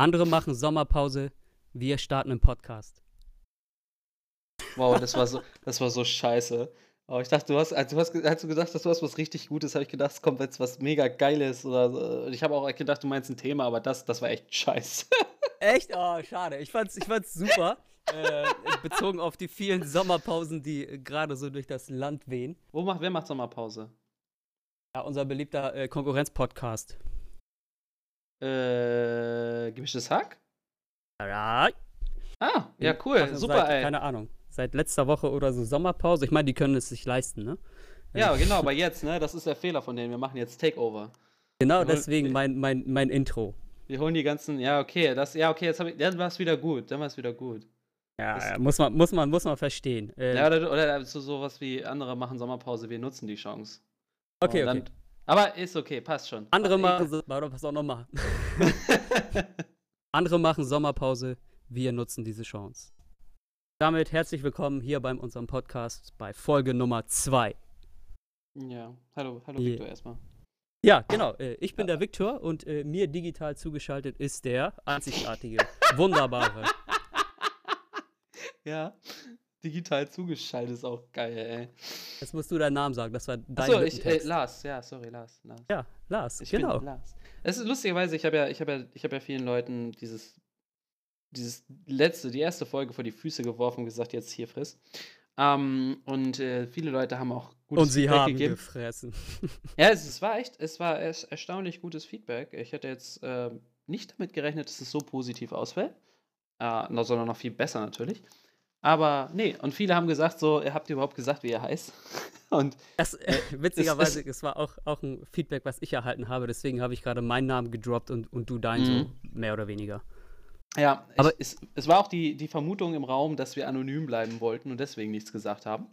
Andere machen Sommerpause, wir starten einen Podcast. Wow, das war so, das war so scheiße. Oh, ich dachte, du hast, als du hast, als du gesagt hast, du hast was richtig Gutes, habe ich gedacht, es kommt jetzt was mega Geiles oder so. Ich habe auch gedacht, du meinst ein Thema, aber das, das war echt scheiße. Echt? Oh, schade. Ich fand's, ich fand's super. äh, bezogen auf die vielen Sommerpausen, die gerade so durch das Land wehen. Wo macht, wer macht Sommerpause? Ja, unser beliebter äh, Konkurrenz-Podcast. Äh, gemischtes Hack? Ja. Ah, ja, cool. Machen Super, seit, ey. Keine Ahnung. Seit letzter Woche oder so Sommerpause. Ich meine, die können es sich leisten, ne? Ja, genau, aber jetzt, ne? Das ist der Fehler von denen. Wir machen jetzt Takeover. Genau deswegen mein, mein, mein Intro. Wir holen die ganzen. Ja, okay, das, ja, okay, jetzt hab ich, dann war es wieder gut. Dann war es wieder gut. Ja, Das- muss man, muss man, muss man verstehen. Äh, Ja, oder, oder so sowas wie andere machen Sommerpause, wir nutzen die Chance. okay, Und okay. Aber ist okay, passt schon. Andere Ich- machen, so- warte, was auch noch machen. Andere machen Sommerpause, wir nutzen diese Chance. Damit herzlich willkommen hier bei unserem Podcast bei Folge Nummer 2. Ja, hallo, hallo Yeah. Victor erstmal. Ja, genau. Äh, ich bin der Viktor und äh, mir digital zugeschaltet ist der einzigartige, wunderbare. Ja, digital zugeschaltet ist auch geil, ey. Jetzt musst du deinen Namen sagen, das war dein Achso, ich, äh. Lars, ja, sorry, Lars. Lars. Ja, Lars, Ich genau. bin Lars. Es ist lustigerweise, ich habe ja, ich habe ja, ich habe ja vielen Leuten dieses, dieses letzte, die erste Folge vor die Füße geworfen und gesagt, jetzt hier friss. Ähm, und äh, viele Leute haben auch gutes Und sie Feedback haben gegeben. gefressen. Ja, es, es war echt, es war erst erstaunlich gutes Feedback. Ich hätte jetzt äh, nicht damit gerechnet, dass es so positiv ausfällt, äh, sondern noch viel besser natürlich. Aber nee, und viele haben gesagt, so, ihr habt überhaupt gesagt, wie er heißt? Und Das, äh, witzigerweise, es war auch, auch ein Feedback, was ich erhalten habe. Deswegen habe ich gerade meinen Namen gedroppt und, und du deinen so, Mhm. mehr oder weniger. ja, Aber- ich, es, es war auch die, die Vermutung im Raum, dass wir anonym bleiben wollten und deswegen nichts gesagt haben.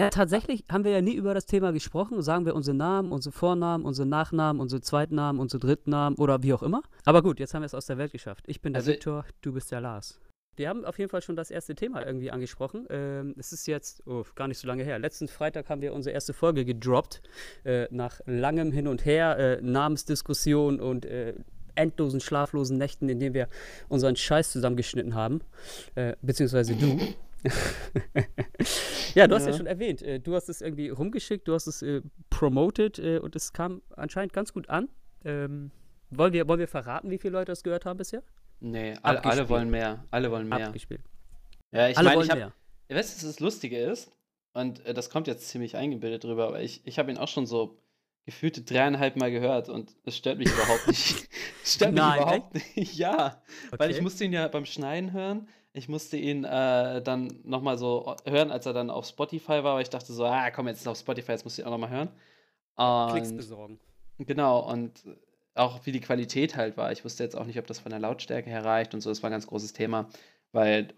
Ja, tatsächlich haben wir ja nie über das Thema gesprochen. Sagen wir unsere Namen, unsere Vornamen, unsere Nachnamen, unsere Zweitnamen, unsere Drittnamen oder wie auch immer. Aber gut, jetzt haben wir es aus der Welt geschafft. Ich bin der Also- Viktor, du bist der Lars. Wir haben auf jeden Fall schon das erste Thema irgendwie angesprochen. Ähm, es ist jetzt oh, gar nicht so lange her. Letzten Freitag haben wir unsere erste Folge gedroppt. Äh, nach langem Hin und Her, äh, Namensdiskussion und äh, endlosen schlaflosen Nächten, in denen wir unseren Scheiß zusammengeschnitten haben. Äh, beziehungsweise du. ja, du hast ja Ja. schon erwähnt, äh, du hast es irgendwie rumgeschickt, du hast es äh, promoted und es kam anscheinend ganz gut an. Ähm, wollen, wir, wollen wir verraten, wie viele Leute das gehört haben bisher? Nee, alle, alle wollen mehr. Alle wollen mehr. Abgespielt. Ja, ich meine, ich habe weißt du, was das Lustige ist? Und äh, das kommt jetzt ziemlich eingebildet drüber, aber ich, ich habe ihn auch schon so gefühlte dreieinhalb Mal gehört und es stört mich überhaupt nicht. Es stört mich Nein, überhaupt nicht. Ja, weil ich Okay. musste ihn ja beim Schneiden hören. Ich musste ihn äh, dann nochmal so hören, als er dann auf Spotify war, weil ich dachte so, ah, komm, jetzt ist er auf Spotify, jetzt musst du ihn auch nochmal hören. Klicks Und besorgen. Genau, und auch wie die Qualität halt war. Ich wusste jetzt auch nicht, ob das von der Lautstärke her reicht und so. Das war ein ganz großes Thema, weil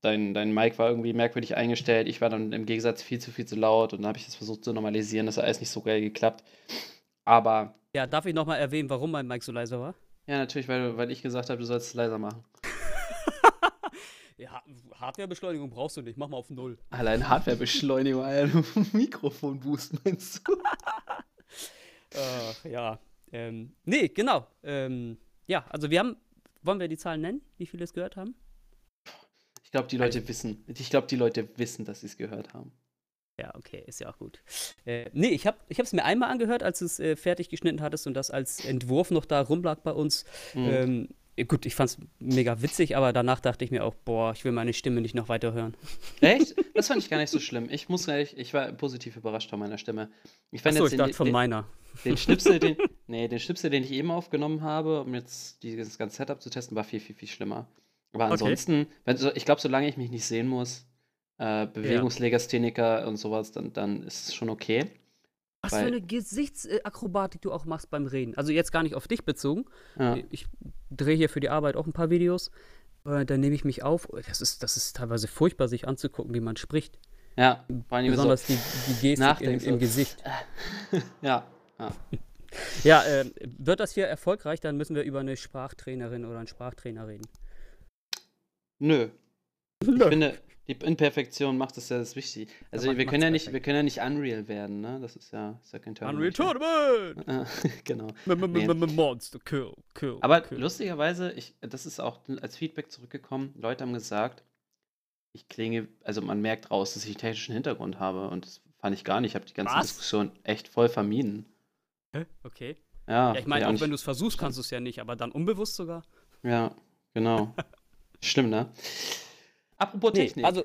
dein, dein Mic war irgendwie merkwürdig eingestellt. Ich war dann im Gegensatz viel zu viel zu laut und dann habe ich das versucht zu normalisieren. Das hat alles nicht so geil geklappt. Aber Ja, darf ich nochmal erwähnen, warum mein Mic so leise war? ja, natürlich, weil, weil ich gesagt habe, du sollst es leiser machen. Ja, Hardwarebeschleunigung brauchst du nicht, mach mal auf Null. Allein Hardwarebeschleunigung, Mikrofonboost meinst du? Äh, ja. Ähm, nee, genau. Ähm, ja, also wir haben, wollen wir die Zahlen nennen, wie viele es gehört haben? Ich glaube, die Leute wissen. Ich glaube, die Leute wissen, dass sie es gehört haben. Ja, okay, ist ja auch gut. Äh, nee, ich habe es mir einmal angehört, als du es äh, fertig geschnitten hattest und das als Entwurf noch da rumlag bei uns. Mhm. Ähm, gut, ich fand es mega witzig, aber danach dachte ich mir auch, boah, ich will meine Stimme nicht noch weiter hören. Echt? Das fand ich gar nicht so schlimm. Ich muss ehrlich, ich war positiv überrascht von meiner Stimme. Ich fand Achso, jetzt ich den, dachte von den, meiner. den Schnipsel, den, nee, den Schnipsel, den ich eben aufgenommen habe, um jetzt dieses ganze Setup zu testen, war viel, viel, viel schlimmer. Aber Okay. ansonsten, wenn, so, ich glaube, solange ich mich nicht sehen muss, äh, Bewegungslegastheniker und sowas, dann, dann ist es schon okay. Was für eine Gesichtsakrobatik du auch machst beim Reden. Also jetzt gar nicht auf dich bezogen. Ja. Ich drehe hier für die Arbeit auch ein paar Videos. Äh, dann nehme ich mich auf. Das ist, das ist teilweise furchtbar, sich anzugucken, wie man spricht. Ja, allem so, Besonders die, die Gestik im, im so. Gesicht. ja, ja. Ja, ähm, wird das hier erfolgreich, dann müssen wir über eine Sprachtrainerin oder einen Sprachtrainer reden. Nö. Ich finde, Die Imperfektion macht es ja das wichtig. Also macht- wir können ja nicht, wir können ja nicht Unreal werden, ne? Das ist ja, ist ja kein Unreal Terminator. Tournament! Ah, genau. Nee. Monster, kill, kill. Aber kill. lustigerweise, ich, das ist auch als Feedback zurückgekommen, Leute haben gesagt, ich klinge, also man merkt raus, dass ich einen technischen Hintergrund habe und das fand ich gar nicht. Ich habe die ganze Was? Diskussion echt voll vermieden. Hä? Okay. Ja, Ja, ich meine, ja, auch wenn du es versuchst, kannst du es ja nicht, aber dann unbewusst sogar. Ja, genau. Stimmt, ne? Apropos Nee, Technik. also,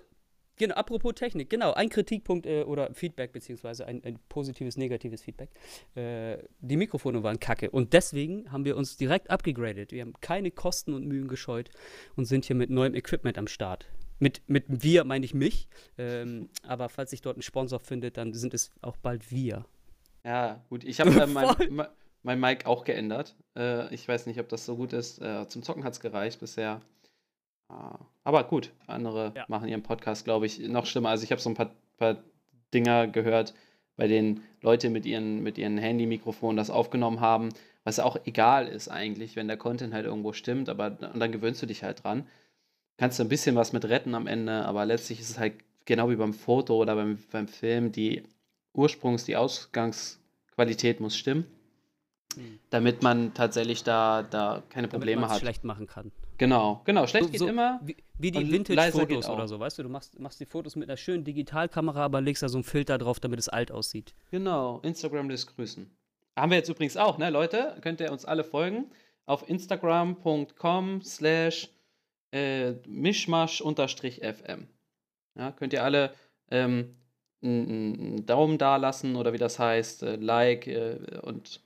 genau, apropos Technik, genau, ein Kritikpunkt äh, oder Feedback, beziehungsweise ein, ein positives, negatives Feedback. Äh, die Mikrofone waren kacke und deswegen haben wir uns direkt abgegradet. Wir haben keine Kosten und Mühen gescheut und sind hier mit neuem Equipment am Start. Mit, mit wir meine ich mich, ähm, aber falls sich dort ein Sponsor findet, dann sind es auch bald wir. Ja, gut. Ich habe äh, mein, mein Mic auch geändert. Äh, ich weiß nicht, ob das so gut ist. Äh, zum Zocken hat es gereicht bisher. Ah, aber gut, andere Ja. machen ihren Podcast, glaube ich, noch schlimmer. Also ich habe so ein paar, paar Dinger gehört, bei denen Leute mit ihren, mit ihren Handy-Mikrofonen das aufgenommen haben, was auch egal ist eigentlich, wenn der Content halt irgendwo stimmt, aber und dann gewöhnst du dich halt dran. Kannst du ein bisschen was mit retten am Ende, aber letztlich ist es halt genau wie beim Foto oder beim, beim Film, die Ursprungs-, die Ausgangsqualität muss stimmen, Mhm. damit man tatsächlich da, da keine Damit Probleme hat. schlecht machen kann. Genau, genau. Schlecht So- geht so immer. Wie, wie die Vintage-Fotos oder so, weißt du? Du machst, machst die Fotos mit einer schönen Digitalkamera, aber legst da so einen Filter drauf, damit es alt aussieht. Genau, Instagram lässt grüßen. Haben wir jetzt übrigens auch, ne, Leute? Könnt ihr uns alle folgen auf instagram.com slash äh, mischmasch-fm. Ja, könnt ihr alle ähm, einen Daumen da lassen oder wie das heißt, äh, Like äh, und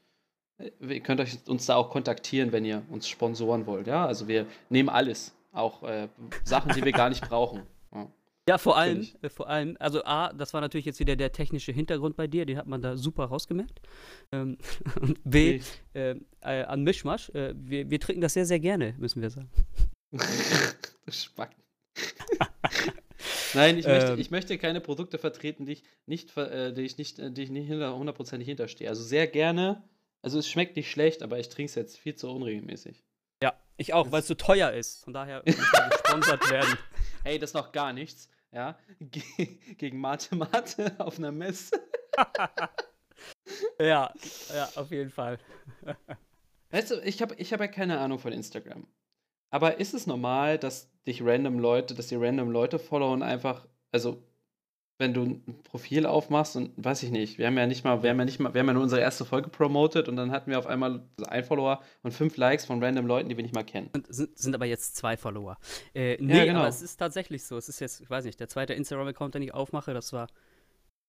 ihr könnt euch uns da auch kontaktieren, wenn ihr uns sponsoren wollt. Ja, also wir nehmen alles, auch äh, Sachen, die wir gar nicht brauchen. Ja. Ja, vor allem, äh, vor allem, also A, das war natürlich jetzt wieder der technische Hintergrund bei dir, den hat man da super rausgemerkt. Ähm, und B, äh, äh, an Mischmasch, äh, wir, wir trinken das sehr, sehr gerne, müssen wir sagen. du Spacken. Nein, ich, möchte, Ähm. ich möchte keine Produkte vertreten, die ich nicht, äh, die ich nicht, äh, die ich nicht hundertprozentig hinterstehe. Also sehr gerne. Also es schmeckt nicht schlecht, aber ich trinke es jetzt viel zu unregelmäßig. Ja, ich auch, weil es so teuer ist. Von daher muss gesponsert werden. Hey, das ist noch gar nichts. Ja, Ge gegen Mate Mate auf einer Messe. Ja, ja, auf jeden Fall. Weißt du, ich habe ich hab ja keine Ahnung von Instagram. Aber ist es normal, dass dich random Leute, dass die random Leute followen einfach, also wenn du ein Profil aufmachst und weiß ich nicht, wir haben ja nicht mal, wir haben ja nicht mal, wir haben ja nur unsere erste Folge promotet und dann hatten wir auf einmal ein Follower und fünf Likes von random Leuten, die wir nicht mal kennen. Und sind, sind aber jetzt zwei Follower. Äh, nee, genau. aber es ist tatsächlich so. Es ist jetzt, ich weiß nicht, der zweite Instagram-Account, den ich aufmache, das war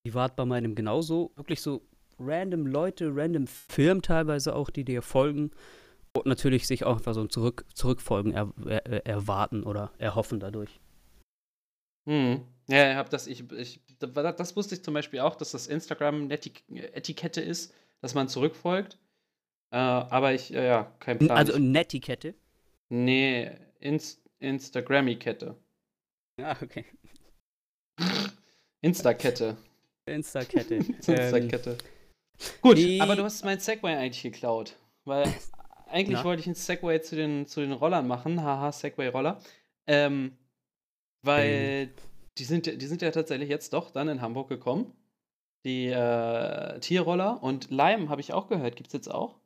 privat bei meinem genauso. Wirklich so random Leute, random Firmen teilweise auch, die dir folgen. Und natürlich sich auch einfach so ein Zurück, Zurückfolgen er, er, erwarten oder erhoffen dadurch. Hm. Ja, ich hab das, ich, ich, das wusste ich zum Beispiel auch, dass das Instagram-Etikette ist, dass man zurückfolgt. Äh, aber ich, äh, ja, kein Plan. Also Netiquette. nee, Inst Instagrammy-Kette. Ja, okay. Insta-Kette. Instakette. ähm, Insta-Kette. Gut, die- aber du hast mein Segway eigentlich geklaut. Weil eigentlich Na? wollte ich ein Segway zu den, zu den Rollern machen. Haha, Segway-Roller. Ähm, weil die, sind, ja- die sind ja tatsächlich jetzt doch dann in Hamburg gekommen. Die äh, Tierroller. Und Lime habe ich auch gehört. Gibt es jetzt auch.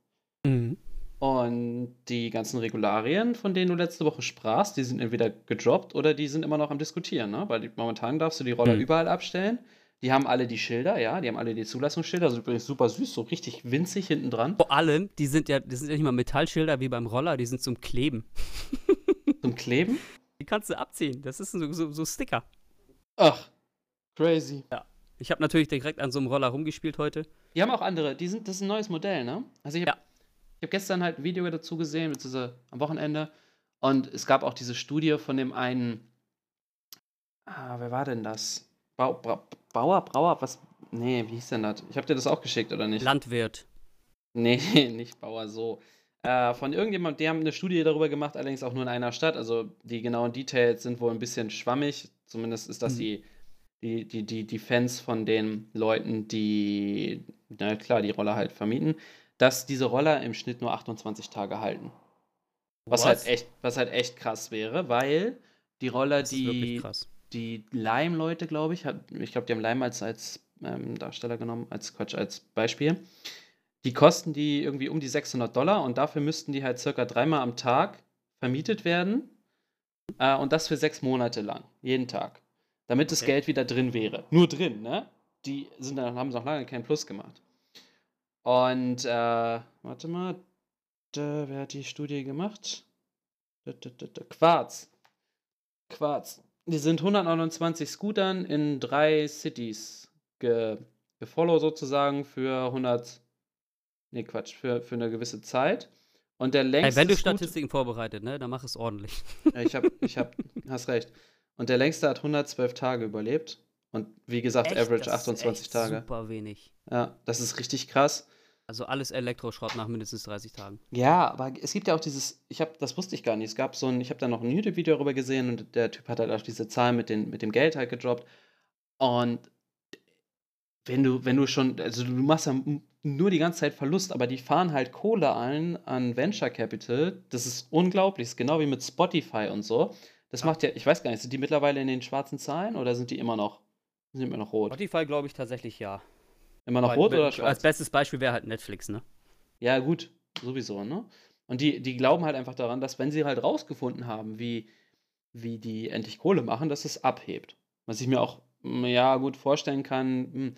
mhm. Und die ganzen Regularien, von denen du letzte Woche sprachst, die sind entweder gedroppt oder die sind immer noch am Diskutieren, ne? Weil die, momentan darfst du die Roller Mhm. überall abstellen. Die haben alle die Schilder, ja, die haben alle die Zulassungsschilder, also übrigens super süß, so richtig winzig hinten dran. Vor allem, die sind ja, die sind ja nicht mal Metallschilder wie beim Roller, die sind zum Kleben. Zum Kleben. Die kannst du abziehen. Das ist so, so, so Sticker. Ach, crazy. Ich habe natürlich direkt an so einem Roller rumgespielt heute. Die haben auch andere, die sind, das ist ein neues Modell, ne? Also ich habe Ja. ich hab gestern halt ein Video dazu gesehen, beziehungsweise am Wochenende. Und es gab auch diese Studie von dem einen, ah, wer war denn das? Bau, Bra, Bauer, Brauer, was? Nee, wie hieß denn das? Ich habe dir das auch geschickt, oder nicht? Landwirt. Nee, nicht Bauer, so. Äh, von irgendjemandem, die haben eine Studie darüber gemacht, allerdings auch nur in einer Stadt. Also die genauen Details sind wohl ein bisschen schwammig. Zumindest ist das Mhm. die, die, die, die, die Fans von den Leuten, die, na klar, die Roller halt vermieten, dass diese Roller im Schnitt nur 28 Tage halten. Was halt echt, was halt echt krass wäre, weil die Roller, Das die, die Lime-Leute, glaube ich, hat, ich glaube, die haben Lime als, als ähm, Darsteller genommen, als Quatsch, als Beispiel. Die kosten die irgendwie um die 600 Dollar und dafür müssten die halt circa dreimal am Tag vermietet werden. Äh, und das für sechs Monate lang, jeden Tag. Damit das Geld wieder drin wäre. Nur drin, ne? Die sind dann, haben noch lange keinen Plus gemacht. Und, äh, warte mal, da, wer hat die Studie gemacht? Da, da, Quarz. Quarz. Die sind 129 Scootern in drei Cities ge, gefollow sozusagen für 100, nee Quatsch, für, für eine gewisse Zeit. Und der längste. Hey, wenn du Statistiken vorbereitet, ne, dann mach es ordentlich. Ich hab, ich hab, hast recht. Und der längste hat 112 Tage überlebt. Und wie gesagt, echt? Average das 28 ist echt Tage. Super wenig. Ja, das ist richtig krass. Also alles Elektroschrott nach mindestens 30 Tagen. Ja, aber es gibt ja auch dieses, ich habe, das wusste ich gar nicht. Es gab so ein, ich habe da noch ein YouTube-Video darüber gesehen und der Typ hat halt auch diese Zahlen mit, den, mit dem Geld halt gedroppt. Und wenn du, wenn du schon, also du machst ja nur die ganze Zeit Verlust, aber die fahren halt Kohle ein an Venture Capital. Das ist unglaublich. Das ist genau wie mit Spotify und so. Das macht ja, ich weiß gar nicht, sind die mittlerweile in den schwarzen Zahlen oder sind die immer noch, sind immer noch rot? Spotify glaube ich tatsächlich ja. Immer noch Weil, rot oder schwarz? Als bestes Beispiel wäre halt Netflix, ne? Ja, gut, sowieso, ne? Und die, die glauben halt einfach daran, dass wenn sie halt rausgefunden haben, wie, wie die endlich Kohle machen, dass es abhebt. Was ich mir auch, ja, gut vorstellen kann, hm,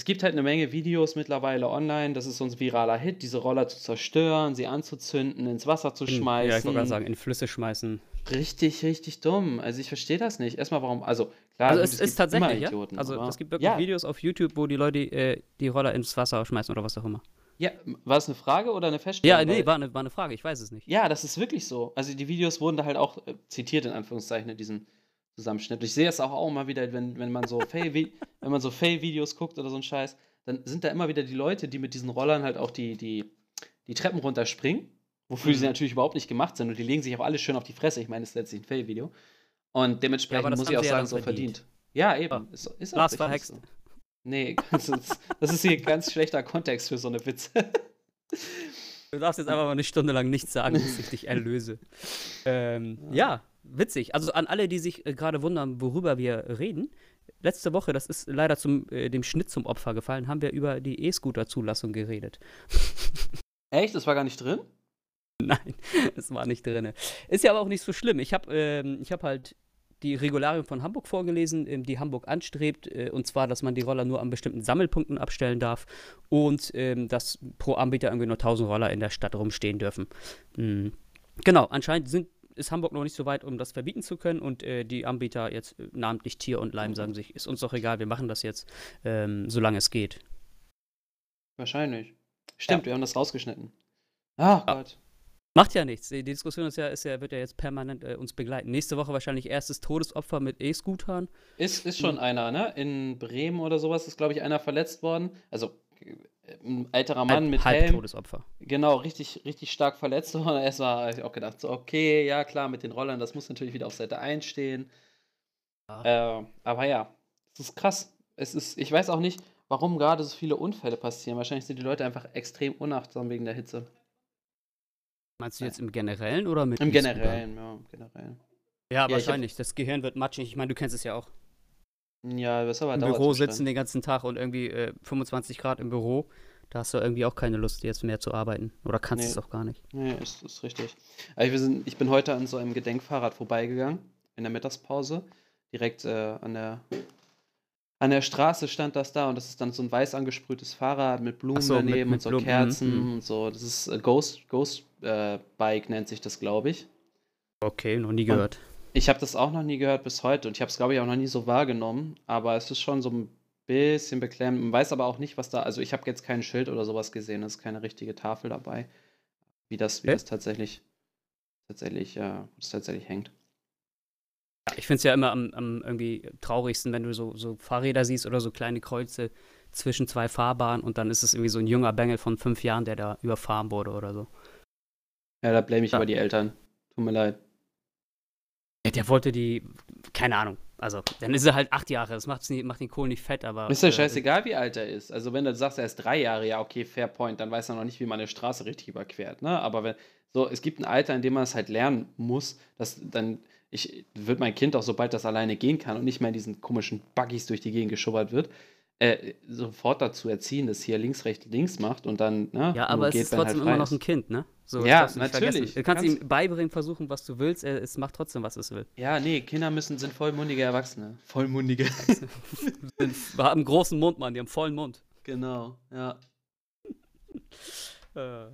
es gibt halt eine Menge Videos mittlerweile online, das ist so ein viraler Hit, diese Roller zu zerstören, sie anzuzünden, ins Wasser zu schmeißen. Ja, ich wollte gerade sagen, in Flüsse schmeißen. Richtig, richtig dumm. Also ich verstehe das nicht. Erstmal warum, also klar, also es, es ist tatsächlich, Idioten, ja? Also es gibt wirklich ja. Videos auf YouTube, wo die Leute äh, die Roller ins Wasser schmeißen oder was auch immer. Ja, war es eine Frage oder eine Feststellung? Ja, nee, war eine, war eine Frage, ich weiß es nicht. Ja, das ist wirklich so. Also die Videos wurden da halt auch äh, zitiert, in Anführungszeichen, in diesem Zusammenschnitt. Ich sehe es auch, auch immer wieder, wenn, wenn man so Fail-Videos so guckt oder so ein Scheiß, dann sind da immer wieder die Leute, die mit diesen Rollern halt auch die, die, die Treppen runterspringen Wofür mhm. sie natürlich überhaupt nicht gemacht sind. Und die legen sich auch alle schön auf die Fresse. Ich meine, das ist letztlich ein Fail-Video. Und dementsprechend ja, muss ich auch sagen, so verdient. verdient. Ja, eben. Ja. Ist, ist Lars verhext. So. Nee, das ist hier ganz schlechter Kontext für so eine Witze. Du darfst jetzt einfach mal eine Stunde lang nichts sagen, bis ich dich erlöse. Ähm, ja. ja. witzig. Also an alle, die sich äh, gerade wundern, worüber wir reden. Letzte Woche, das ist leider zum, äh, dem Schnitt zum Opfer gefallen, haben wir über die E-Scooter-Zulassung geredet. Echt? Das war gar nicht drin? Nein, es war nicht drin. Ist ja aber auch nicht so schlimm. Ich habe ähm, hab halt die Regularien von Hamburg vorgelesen, ähm, die Hamburg anstrebt, äh, und zwar, dass man die Roller nur an bestimmten Sammelpunkten abstellen darf und ähm, dass pro Anbieter irgendwie nur 1000 Roller in der Stadt rumstehen dürfen. Mhm. Genau, anscheinend sind, ist Hamburg noch nicht so weit, um das verbieten zu können und äh, die Anbieter jetzt äh, namentlich Tier und Leim sagen sich, ist uns doch egal, wir machen das jetzt, ähm, solange es geht. Wahrscheinlich. Stimmt, ja. wir haben das rausgeschnitten. Ach ja. Gott. Macht ja nichts. Die Diskussion ist ja, ist ja, wird ja jetzt permanent äh, uns begleiten. Nächste Woche wahrscheinlich erstes Todesopfer mit E-Scootern. Ist, ist schon mhm. einer, ne? In Bremen oder sowas ist, glaube ich, einer verletzt worden. Also ein älterer Mann halb, mit halb Helm. Todesopfer. Genau, richtig, richtig stark verletzt. Und erst war ich auch gedacht, so, okay, ja klar, mit den Rollern, das muss natürlich wieder auf Seite 1 stehen. Ja. Äh, aber ja, es ist krass. Es ist, ich weiß auch nicht, warum gerade so viele Unfälle passieren. Wahrscheinlich sind die Leute einfach extrem unachtsam wegen der Hitze. Meinst du jetzt im Generellen oder mit Im Generellen, ja, im Generellen. Ja, ja wahrscheinlich. Hab... Das Gehirn wird matschig. Ich meine, du kennst es ja auch. Ja, das ist aber Im Büro sitzen den ganzen Tag und irgendwie äh, 25 Grad im Büro. Da hast du irgendwie auch keine Lust, jetzt mehr zu arbeiten. Oder kannst nee. es auch gar nicht. Nee, ist, ist richtig. Also sind, ich bin heute an so einem Gedenkfahrrad vorbeigegangen, in der Mittagspause. Direkt äh, an der an der Straße stand das da und das ist dann so ein weiß angesprühtes Fahrrad mit Blumen so, daneben mit, mit und so Blumen. Kerzen mhm. und so. Das ist äh, Ghost, Ghost äh, Bike nennt sich das, glaube ich. Okay, noch nie gehört. Und ich habe das auch noch nie gehört bis heute und ich habe es, glaube ich, auch noch nie so wahrgenommen, aber es ist schon so ein bisschen beklemmend. Man weiß aber auch nicht, was da, also ich habe jetzt kein Schild oder sowas gesehen, es ist keine richtige Tafel dabei, wie das, wie okay. das tatsächlich, tatsächlich, ja, das tatsächlich hängt. Ich finde es ja immer am, am, irgendwie traurigsten, wenn du so, so Fahrräder siehst oder so kleine Kreuze zwischen zwei Fahrbahnen und dann ist es irgendwie so ein junger Bengel von fünf Jahren, der da überfahren wurde oder so. Ja, da blame ich ja. aber die Eltern. Tut mir leid. Der wollte die, keine Ahnung, also dann ist er halt acht Jahre. Das macht's macht den Kohl nicht fett, aber. Ist ja äh, scheißegal, wie alt er ist. Also, wenn du sagst, er ist drei Jahre, ja, okay, fair point, dann weiß er noch nicht, wie man eine Straße richtig überquert. Ne? Aber wenn, so, es gibt ein Alter, in dem man es halt lernen muss, dass dann, ich würde mein Kind auch, sobald das alleine gehen kann und nicht mehr in diesen komischen Buggies durch die Gegend geschubbert wird, äh, sofort dazu erziehen, dass hier links, rechts, links macht und dann, ne? Ja, aber es geht, ist er trotzdem halt immer noch ein Kind, ne? So, das Ja, du vergessen. natürlich. Du kannst Kannst- ihm beibringen, versuchen, was du willst. Er, es macht trotzdem, was es will. Ja, nee, Kinder müssen, sind vollmundige Erwachsene. Vollmundige. Wir haben einen großen Mund, Mann. Die haben vollen Mund. genau, ja. Äh.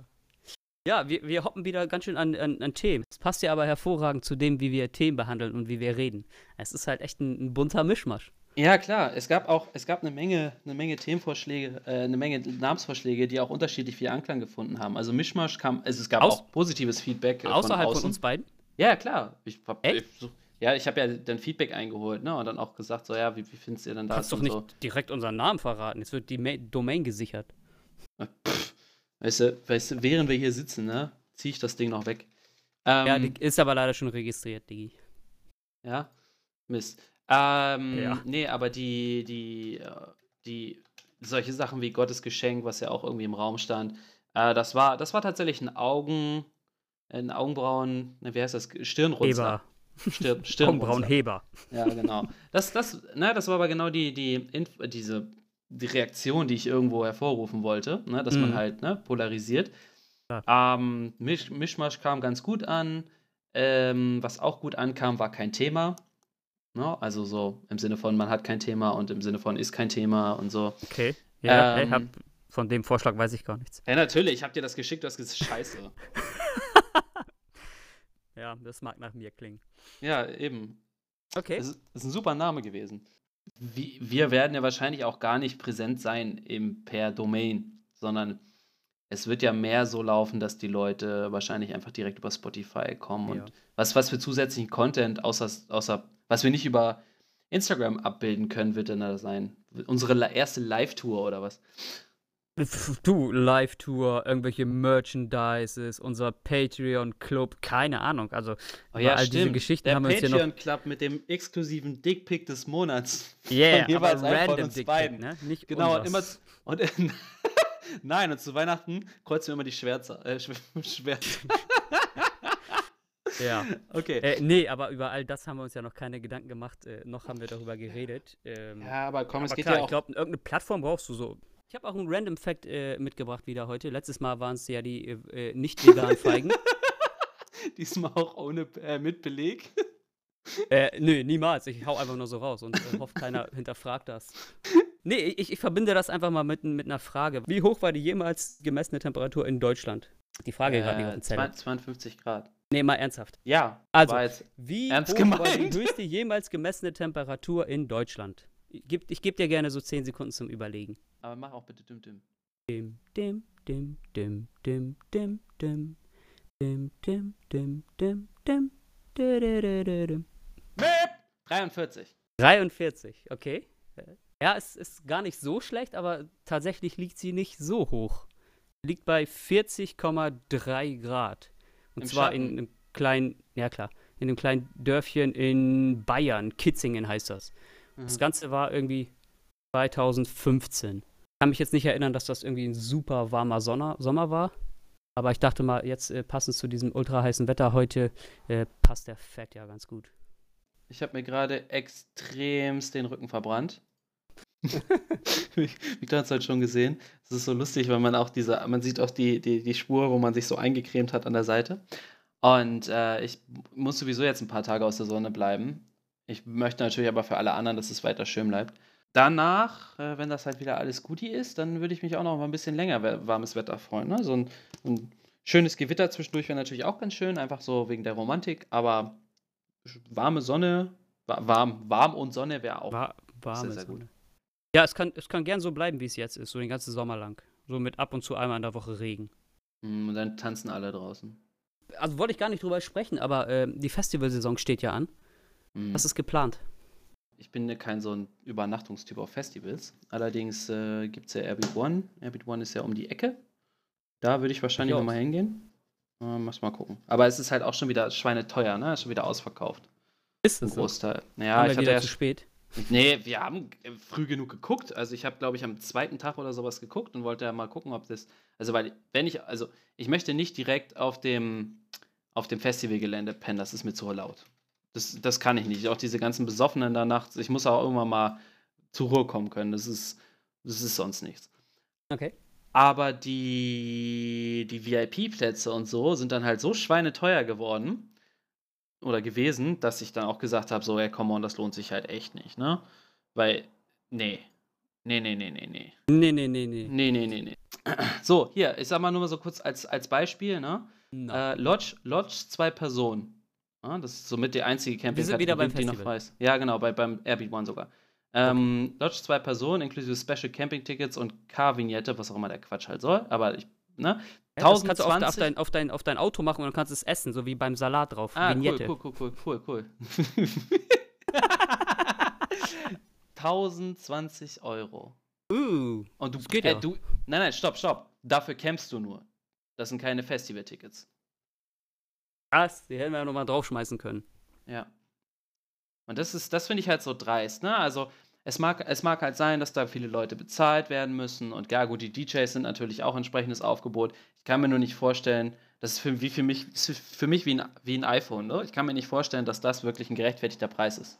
Ja, wir, wir hoppen wieder ganz schön an, an, an Themen. Es passt ja aber hervorragend zu dem, wie wir Themen behandeln und wie wir reden. Es ist halt echt ein, ein bunter Mischmasch. Ja, klar. Es gab auch, es gab eine Menge, eine Menge Themenvorschläge, äh, eine Menge Namensvorschläge, die auch unterschiedlich viel Anklang gefunden haben. Also Mischmasch kam, also es gab Aus- auch positives Feedback äh, Außerhalb von von, außen. uns beiden. Ja, klar. Ich hab, Echt? ich, so, ja, ich habe ja dann Feedback eingeholt, ne? Und dann auch gesagt, so ja, wie, wie findest ihr denn Du kannst das doch nicht direkt unseren Namen verraten. Jetzt wird die Ma Domain gesichert. so. Pff, weißt du, weißt du, während wir hier sitzen, ne, ziehe ich das Ding noch weg. Ähm, Ja, ist aber leider schon registriert, Digi. Ja, Mist. Ähm, Ja. nee, aber die, die, äh, die, solche Sachen wie Gottes Geschenk, was ja auch irgendwie im Raum stand, äh, das war, das war tatsächlich ein Augen, ein Augenbrauen, ne, wie heißt das? Stirnrunzler. Heber. Stirn, Stirnrunzler. Augenbrauenheber. Ja, genau. Das, das, ne, das war aber genau die, die, Inf diese, die Reaktion, die ich irgendwo hervorrufen wollte, ne, dass man Mhm. halt ne, polarisiert. Ähm, Misch, Mischmasch kam ganz gut an. Ähm, was auch gut ankam, war kein Thema. Ne? Also so im Sinne von, man hat kein Thema und im Sinne von ist kein Thema und so. Okay. Ja, Ähm, ich hab, von dem Vorschlag weiß ich gar nichts. Ja, natürlich, ich hab dir das geschickt, du hast gesagt, scheiße. Ja, das mag nach mir klingen. ja, eben. Okay. Das ist, das ist ein super Name gewesen. Wir werden ja wahrscheinlich auch gar nicht präsent sein im, per Domain, sondern es wird ja mehr so laufen, dass die Leute wahrscheinlich einfach direkt über Spotify kommen Ja. und was, was für zusätzlichen Content, außer, außer was wir nicht über Instagram abbilden können, wird denn da sein? Unsere erste Live-Tour oder was? Du, Live-Tour, irgendwelche Merchandises, unser Patreon-Club, keine Ahnung. Also, Oh über all diese Geschichten Der haben wir uns hier noch. Patreon Club mit dem exklusiven Dickpick des Monats. Yeah, Von jeweils aber einem von random uns Dickpick, beiden. ne? Nicht Genau, und immer. Und, nein, und zu Weihnachten kreuzen wir immer die Schwärze. Äh, Schw Schwärze. Ja. Okay. Äh, nee, aber über all das haben wir uns ja noch keine Gedanken gemacht. Äh, noch haben wir darüber geredet. Ähm, ja, aber komm, es aber geht klar, ja auch. ich glaube, irgendeine Plattform brauchst du so. Ich habe auch einen Random Fact äh, mitgebracht wieder heute. Letztes Mal waren es ja die äh, äh, nicht veganen Feigen. Diesmal auch ohne äh, mit Beleg. äh, nö, niemals. Ich hau einfach nur so raus und äh, hoffe, keiner hinterfragt das. Nee, ich, ich verbinde das einfach mal mit, mit einer Frage. Wie hoch war die jemals gemessene Temperatur in Deutschland? Die Frage gerade nicht auf Äh, dem Zettel. 52 Grad. Nee, mal ernsthaft. Ja, Also, war. Wie hoch war gemeint? die höchste jemals gemessene Temperatur in Deutschland? Ich gebe geb dir gerne so 10 Sekunden zum Überlegen. Aber mach auch bitte düm düm. Dim, dim, dim, dim, dim, dim, dim. Dim, dim, dim, dim, dim. Dididididum. 43. 43, okay. Ja, es ist gar nicht so schlecht, aber tatsächlich liegt sie nicht so hoch. Liegt bei 40,3 Grad. Und Im zwar Schatten. in einem kleinen, ja klar, in einem kleinen Dörfchen in Bayern, Kitzingen heißt das. Das Mhm. Ganze war irgendwie 2015. Ich kann mich jetzt nicht erinnern, dass das irgendwie ein super warmer Sonner, Sommer war. Aber ich dachte mal, jetzt äh, passend zu diesem ultra heißen Wetter heute, äh, passt der Fett ja ganz gut. Ich habe mir gerade extremst den Rücken verbrannt. Victor hat es halt schon gesehen. Es ist so lustig, weil man auch diese, man sieht auch die, die, die Spur, wo man sich so eingecremt hat an der Seite. Und äh, ich muss sowieso jetzt ein paar Tage aus der Sonne bleiben. Ich möchte natürlich aber für alle anderen, dass es weiter schön bleibt. Danach, äh, wenn das halt wieder alles Guti ist, dann würde ich mich auch noch mal ein bisschen länger warmes Wetter freuen. Ne? So ein, ein schönes Gewitter zwischendurch wäre natürlich auch ganz schön, einfach so wegen der Romantik. Aber warme Sonne, wa- warm, warm und Sonne wäre auch. War, warme sehr gut. Sonne. Ja, es kann, es kann gern so bleiben, wie es jetzt ist, so den ganzen Sommer lang. So mit ab und zu einmal in der Woche Regen. Mm, Und dann tanzen alle draußen. Also wollte ich gar nicht drüber sprechen, aber ähm, die Festivalsaison steht ja an. Mm. Was ist geplant? Ich bin kein so ein Übernachtungstyp auf Festivals. Allerdings äh, gibt es ja Airbeat One. Airbeat One ist ja um die Ecke. Da würde ich wahrscheinlich nochmal hingehen. Äh, muss mal gucken. Aber es ist halt auch schon wieder schweineteuer, ne? Ist schon wieder ausverkauft. Ist es so? Großteil. Ja, Haben ich hatte ja zu spät. Nee, wir haben äh, früh genug geguckt. Also ich habe, glaube ich, am zweiten Tag oder sowas geguckt und wollte ja mal gucken, ob das. Also, weil, wenn ich, also ich möchte nicht direkt auf dem, auf dem Festivalgelände pennen, das ist mir zu laut. Das, das kann ich nicht. Auch diese ganzen Besoffenen da nachts, ich muss auch irgendwann mal zur Ruhe kommen können. Das ist, das ist sonst nichts. Okay. Aber die, die VIP-Plätze und so sind dann halt so schweineteuer geworden oder gewesen, dass ich dann auch gesagt habe, so, ey, come on, das lohnt sich halt echt nicht, ne? Weil, nee. Nee, nee, nee, nee, nee. Nee, nee, nee, nee. Nee, nee, nee, nee. So, hier, ich sag mal nur mal so kurz als, als Beispiel, ne? Äh, Lodge, Lodge zwei Personen. Ja, das ist somit die einzige Wir sind wieder beim die noch weiß. Ja, genau, bei, beim Airbeat One sogar. Ähm, Lodge zwei Personen, inklusive Special Camping Tickets und Car-Vignette, was auch immer der Quatsch halt soll. Aber ich, ne? Ja, das kannst du auf, auf, 1020 dein, auf, dein, auf dein Auto machen und dann kannst du es essen, so wie beim Salat drauf. Ah, Vignette. cool, cool, cool, cool, cool, cool. 1020 Euro. Uh, Und du, Das geht äh, ja. du, nein, nein, stopp, stopp. Dafür campst du nur. Das sind keine Festival-Tickets. Krass. Die hätten wir ja nochmal draufschmeißen können. Ja. Und das ist, das finde ich halt so dreist, ne? Also, es mag, es mag halt sein, dass da viele Leute bezahlt werden müssen. Und ja, gut, die DJs sind natürlich auch entsprechendes Aufgebot. Ich kann mir nur nicht vorstellen, das ist für, wie für mich, für mich wie ein, wie ein iPhone, ne? Ich kann mir nicht vorstellen, dass das wirklich ein gerechtfertigter Preis ist.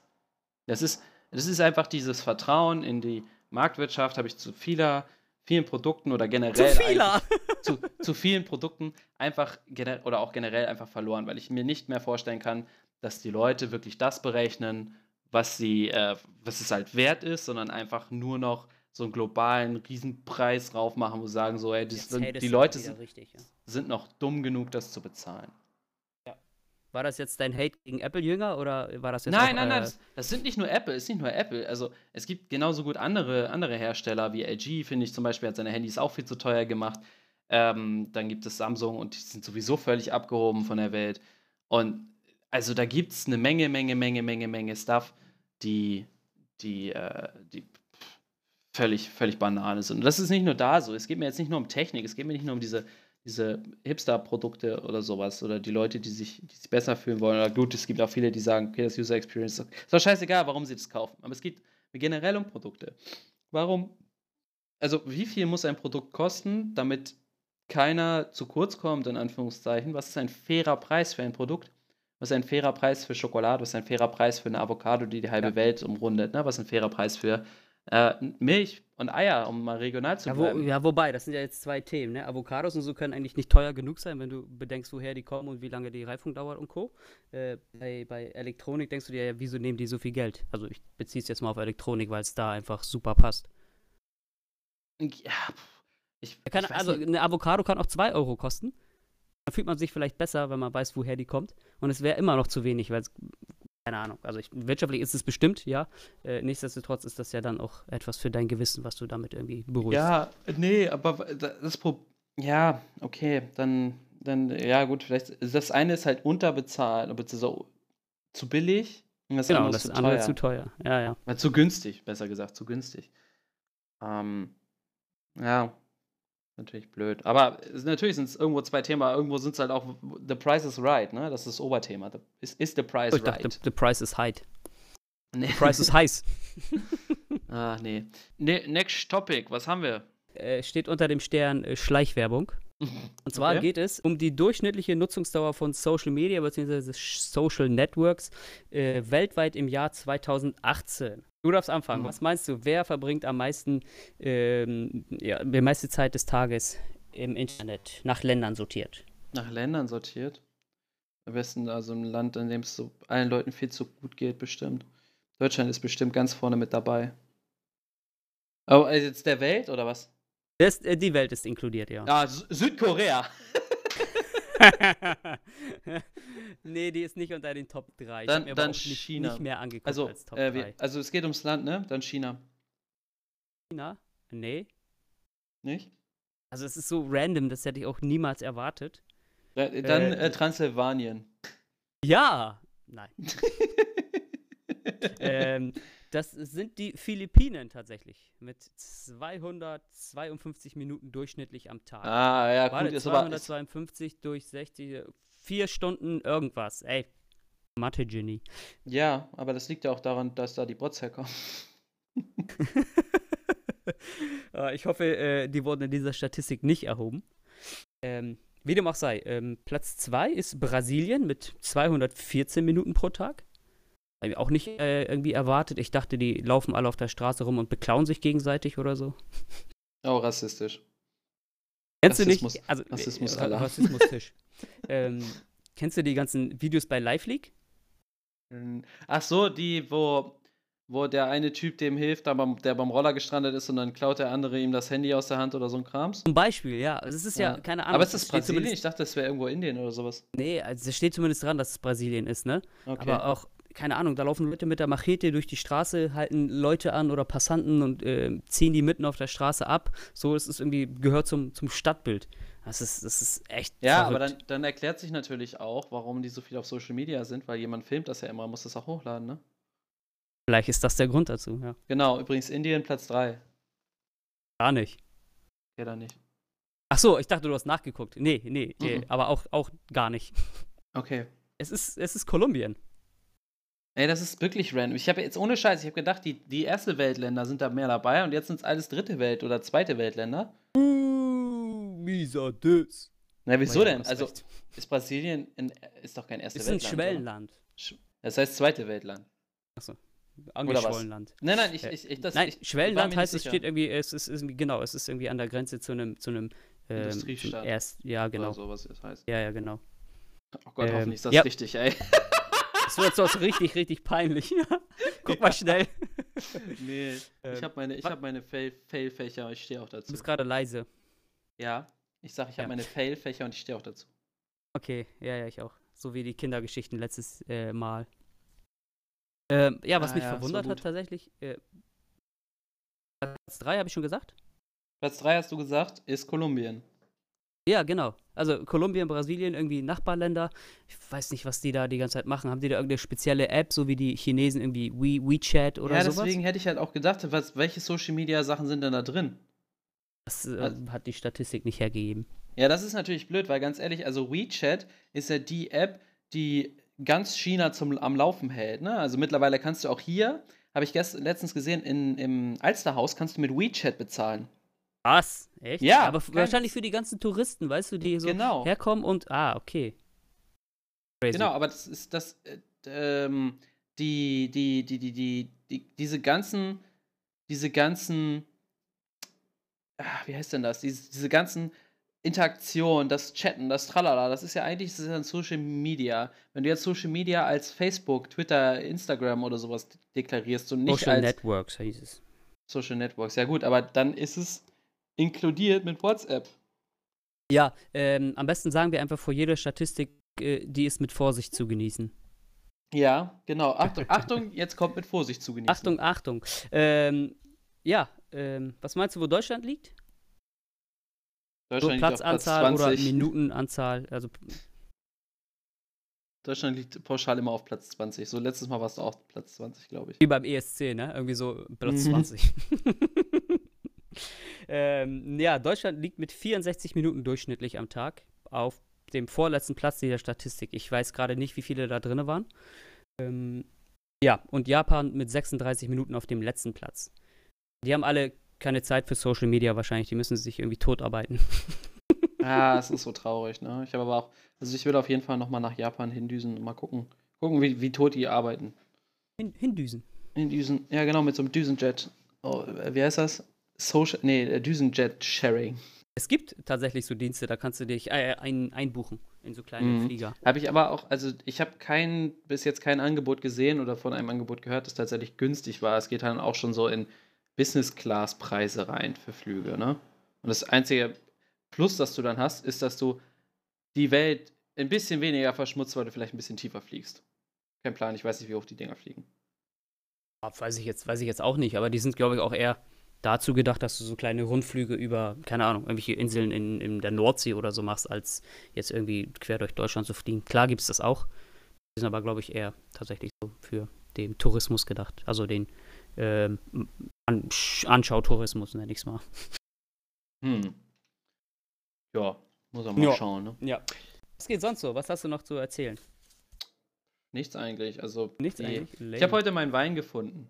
Das ist, das ist einfach dieses Vertrauen in die Marktwirtschaft, habe ich zu vieler, vielen Produkten oder generell eigentlich- zu, zu vielen Produkten einfach oder auch generell einfach verloren, weil ich mir nicht mehr vorstellen kann, dass die Leute wirklich das berechnen, was sie, äh, was es halt wert ist, sondern einfach nur noch so einen globalen Riesenpreis raufmachen, wo sie sagen so, ey, das die Leute sind, Richtig, ja. sind noch dumm genug, das zu bezahlen. War das jetzt dein Hate gegen Apple-Jünger oder war das jetzt Nein, auch, nein, nein, äh, das, das sind nicht nur Apple, ist nicht nur Apple. Also es gibt genauso gut andere, andere Hersteller wie LG, finde ich zum Beispiel, hat seine Handys auch viel zu teuer gemacht. Ähm, dann gibt es Samsung und die sind sowieso völlig abgehoben von der Welt. Und also da gibt es eine Menge, Menge, Menge, Menge, Menge Stuff, die, die, äh, die völlig, völlig Banane sind. Und das ist nicht nur da so. Es geht mir jetzt nicht nur um Technik, es geht mir nicht nur um diese, diese Hipster-Produkte oder sowas oder die Leute, die sich, die sich besser fühlen wollen. Oder gut, es gibt auch viele, die sagen, okay, das User Experience ist doch scheißegal, warum sie das kaufen. Aber es geht generell um Produkte. Warum? Also, wie viel muss ein Produkt kosten, damit keiner zu kurz kommt, in Anführungszeichen? Was ist ein fairer Preis für ein Produkt? Was ist ein fairer Preis für Schokolade? Was ist ein fairer Preis für eine Avocado, die die halbe Ja. Welt umrundet? Ne? Was ist ein fairer Preis für äh, Milch und Eier, um mal regional zu Ja, wo, bleiben? ja, wobei, das sind ja jetzt zwei Themen. Ne? Avocados und so können eigentlich nicht teuer genug sein, wenn du bedenkst, woher die kommen und wie lange die Reifung dauert und Co. Äh, bei, bei Elektronik denkst du dir ja, wieso nehmen die so viel Geld? Also ich beziehe es jetzt mal auf Elektronik, weil es da einfach super passt. Ja, ich, Kann, ich also nicht. eine Avocado kann auch 2 Euro kosten. Dann fühlt man sich vielleicht besser, wenn man weiß, woher die kommt. Und es wäre immer noch zu wenig, weil es, keine Ahnung, also ich, wirtschaftlich ist es bestimmt, ja. Äh, nichtsdestotrotz ist das ja dann auch etwas für dein Gewissen, was du damit irgendwie beruhigst. Ja, nee, aber das Pro Ja, okay, dann, dann, ja gut, vielleicht, das eine ist halt unterbezahlt, beziehungsweise zu billig und das genau, andere das ist zu andere teuer. ist zu teuer. Ja, ja. Zu günstig, besser gesagt, zu günstig. Ähm, ja, natürlich blöd. Aber natürlich sind es irgendwo zwei Themen, aber irgendwo sind es halt auch, the price is right, ne? Das ist das Oberthema. The, is, the price Oh, ich dachte, right? the, the price is high. Nee. The price is heiß. ah, nee. nee. Next topic, was haben wir? äh, steht unter dem Stern äh, Schleichwerbung. Und zwar Okay. geht es um die durchschnittliche Nutzungsdauer von Social Media bzw. Social Networks äh, weltweit im Jahr 2018. Du darfst anfangen. Mhm. Was meinst du, wer verbringt am meisten, ähm, ja, die meiste Zeit des Tages im Internet, nach Ländern sortiert? Nach Ländern sortiert. Am besten also ein Land, in dem es so allen Leuten viel zu gut geht, bestimmt. Deutschland ist bestimmt ganz vorne mit dabei. Oh, also jetzt der Welt oder was? Das, äh, die Welt ist inkludiert, ja. Sü- Südkorea. nee, die ist nicht unter den Top 3. Ich Dann- habe mir dann auch nicht, China. nicht mehr angeguckt Also, als Top äh, 3. wir, also es geht ums Land, ne? Dann China. China? Nee. Nicht? Also es ist so random, das hätte ich auch niemals erwartet. Da- Dann Äh, äh, Transsilvanien. Ja! Nein. ähm, das sind die Philippinen tatsächlich. Mit 252 Minuten durchschnittlich am Tag. Ah, ja, Warte, gut, ist aber. Ist, 252 durch 60, vier Stunden irgendwas. Ey, Mathe-Genie. Ja, aber das liegt ja auch daran, dass da die Bots herkommen. Äh, ich hoffe, äh, die wurden in dieser Statistik nicht erhoben. Ähm, wie dem auch sei, ähm, Platz 2 ist Brasilien mit 214 Minuten pro Tag. Ich auch nicht äh, irgendwie erwartet. Ich dachte, die laufen alle auf der Straße rum und beklauen sich gegenseitig oder so. Oh, rassistisch. Kennst Rassismus- du nicht? Also, Rassismus äh, aller. Rassismus-Tisch. ähm, kennst du die ganzen Videos bei Live League? Hm, Ach so, die, wo, wo der eine Typ dem hilft, der beim, der beim Roller gestrandet ist und dann klaut der andere ihm das Handy aus der Hand oder so ein Krams. Zum Beispiel, ja. Es ist ja, keine Ahnung. Aber ist es das steht Brasilien? Ich dachte, das wäre irgendwo Indien oder sowas. Nee, also es steht zumindest dran, dass es Brasilien ist, ne? Okay. Aber auch, keine Ahnung, da laufen Leute mit der Machete durch die Straße, halten Leute an oder Passanten und äh, ziehen die mitten auf der Straße ab. So ist es irgendwie, gehört zum, zum Stadtbild. Das ist, das ist echt. ja, verrückt. aber dann, dann erklärt sich natürlich auch, warum die so viel auf Social Media sind, weil jemand filmt das ja immer, muss das auch hochladen, ne? Vielleicht ist das der Grund dazu, ja. Genau, übrigens Indien Platz 3. Gar nicht. Ja, da nicht. Ach so, ich dachte, du hast nachgeguckt. Nee, nee, nee Mhm. aber auch, auch gar nicht. Okay. Es ist, es ist Kolumbien. Ey, das ist wirklich random. Ich habe jetzt ohne Scheiß, ich habe gedacht, die, die erste Weltländer sind da mehr dabei und jetzt sind es alles dritte Welt- oder zweite Weltländer. Uh, mieser Dös. Na, wieso denn? Also, recht. ist Brasilien in, ist doch kein erste ist ein Weltland. oder? Schwellenland. Sch- Das heißt zweite Weltland. Angeschwollenland. Nein, nein, ich, ich, ich das Nein, ich, Schwellenland heißt, es steht irgendwie, es ist irgendwie, genau, es ist irgendwie an der Grenze zu einem, zu einem, ähm, Industriestaat. erst, ja, genau. Oder so, was das heißt. Ja, ja, genau. Oh Gott, Ähm, hoffentlich ist das ja. richtig, ey. Das wird sonst richtig, richtig peinlich. Guck mal schnell. nee, ich Ähm, habe meine, ich hab meine Fail- Fail-Fächer und ich stehe auch Du dazu. bist gerade leise. Ja, ich sag, ich habe Ja. meine Fail-Fächer und ich stehe auch dazu. Okay, ja, ja, ich auch. So wie die Kindergeschichten letztes äh, Mal. Ähm, ja, was Ah mich ja, so verwundert hat tatsächlich, äh, Platz 3 habe ich schon gesagt? Platz 3 hast du gesagt, ist Kolumbien. Ja, genau. Also Kolumbien, Brasilien, irgendwie Nachbarländer. Ich weiß nicht, was die da die ganze Zeit machen. Haben die da irgendeine spezielle App, so wie die Chinesen irgendwie We WeChat oder ja, sowas? deswegen hätte ich halt auch gedacht, was, welche Social-Media-Sachen sind denn da drin? Das äh, Also- hat die Statistik nicht hergegeben. Ja, das ist natürlich blöd, weil ganz ehrlich, also WeChat ist ja die App, die ganz China zum, am Laufen hält. Ne? Also mittlerweile kannst du auch hier, habe ich gest, letztens gesehen, in, im Alsterhaus kannst du mit WeChat bezahlen. Was? Echt? Ja, Aber wahrscheinlich für die ganzen Touristen, weißt du, die so genau. herkommen und. Ah, okay. Crazy. Genau, aber das ist das, äh, ähm, die, die, die, die, die, die, diese ganzen, diese ganzen, ah, wie heißt denn das? Diese, diese ganzen Interaktionen, das Chatten, das Tralala, das ist ja eigentlich das ist ja Social Media. Wenn du jetzt Social Media als Facebook, Twitter, Instagram oder sowas deklarierst und nicht Social als Networks hieß es. Social Networks, ja gut, aber dann ist es inkludiert mit WhatsApp. Ja, ähm, am besten sagen wir einfach vor jeder Statistik, äh, die ist mit Vorsicht zu genießen. Ja, genau. Achtung, Achtung, jetzt kommt mit Vorsicht zu genießen. Achtung, Achtung. Ähm, ja, ähm, was meinst du, wo Deutschland liegt? So Deutschland liegt auf Platz Platzanzahl oder 20. Minutenanzahl? Also Deutschland liegt pauschal immer auf Platz 20. So letztes Mal warst du auch Platz 20, glaube ich. wie beim ESC, ne? Irgendwie so Platz Mhm. 20. ähm, ja, Deutschland liegt mit 64 Minuten durchschnittlich am Tag auf dem vorletzten Platz dieser Statistik. Ich weiß gerade nicht, wie viele da drin waren. Ähm, ja, und Japan mit 36 Minuten auf dem letzten Platz. Die haben alle keine Zeit für Social Media wahrscheinlich. Die müssen sich irgendwie totarbeiten. Ah, es ist so traurig, ne? Ich habe aber auch, also ich will auf jeden Fall nochmal nach Japan hindüsen und mal gucken. Gucken, wie, wie tot die arbeiten. Hin Hindüsen. Hindüsen, ja genau, mit so einem Düsenjet. Oh, äh, wie heißt das? Social, nee, äh, Düsenjet-Sharing. Es gibt tatsächlich so Dienste, da kannst du dich äh, ein, einbuchen in so kleine Mhm. Flieger. Habe ich aber auch, also ich habe kein, bis jetzt kein Angebot gesehen oder von einem Angebot gehört, das tatsächlich günstig war. Es geht dann auch schon so in Business-Class-Preise rein für Flüge, ne? Und das einzige Plus, das du dann hast, ist, dass du die Welt ein bisschen weniger verschmutzt, weil du vielleicht ein bisschen tiefer fliegst. Kein Plan, ich weiß nicht, wie hoch die Dinger fliegen. Weiß ich jetzt, weiß ich jetzt auch nicht, aber die sind, glaube ich, auch eher dazu gedacht, dass du so kleine Rundflüge über, keine Ahnung, irgendwelche Inseln in, in der Nordsee oder so machst, als jetzt irgendwie quer durch Deutschland zu fliegen. Klar gibt es das auch. Die sind aber, glaube ich, eher tatsächlich so für den Tourismus gedacht. Also den ähm, An Anschautourismus, nenne ich es mal. Hm. Ja, muss man mal Ja. schauen, ne? Ja. Was geht sonst so? Was hast du noch zu erzählen? Nichts eigentlich. Also Nichts die, eigentlich? Lame. Ich habe heute meinen Wein gefunden.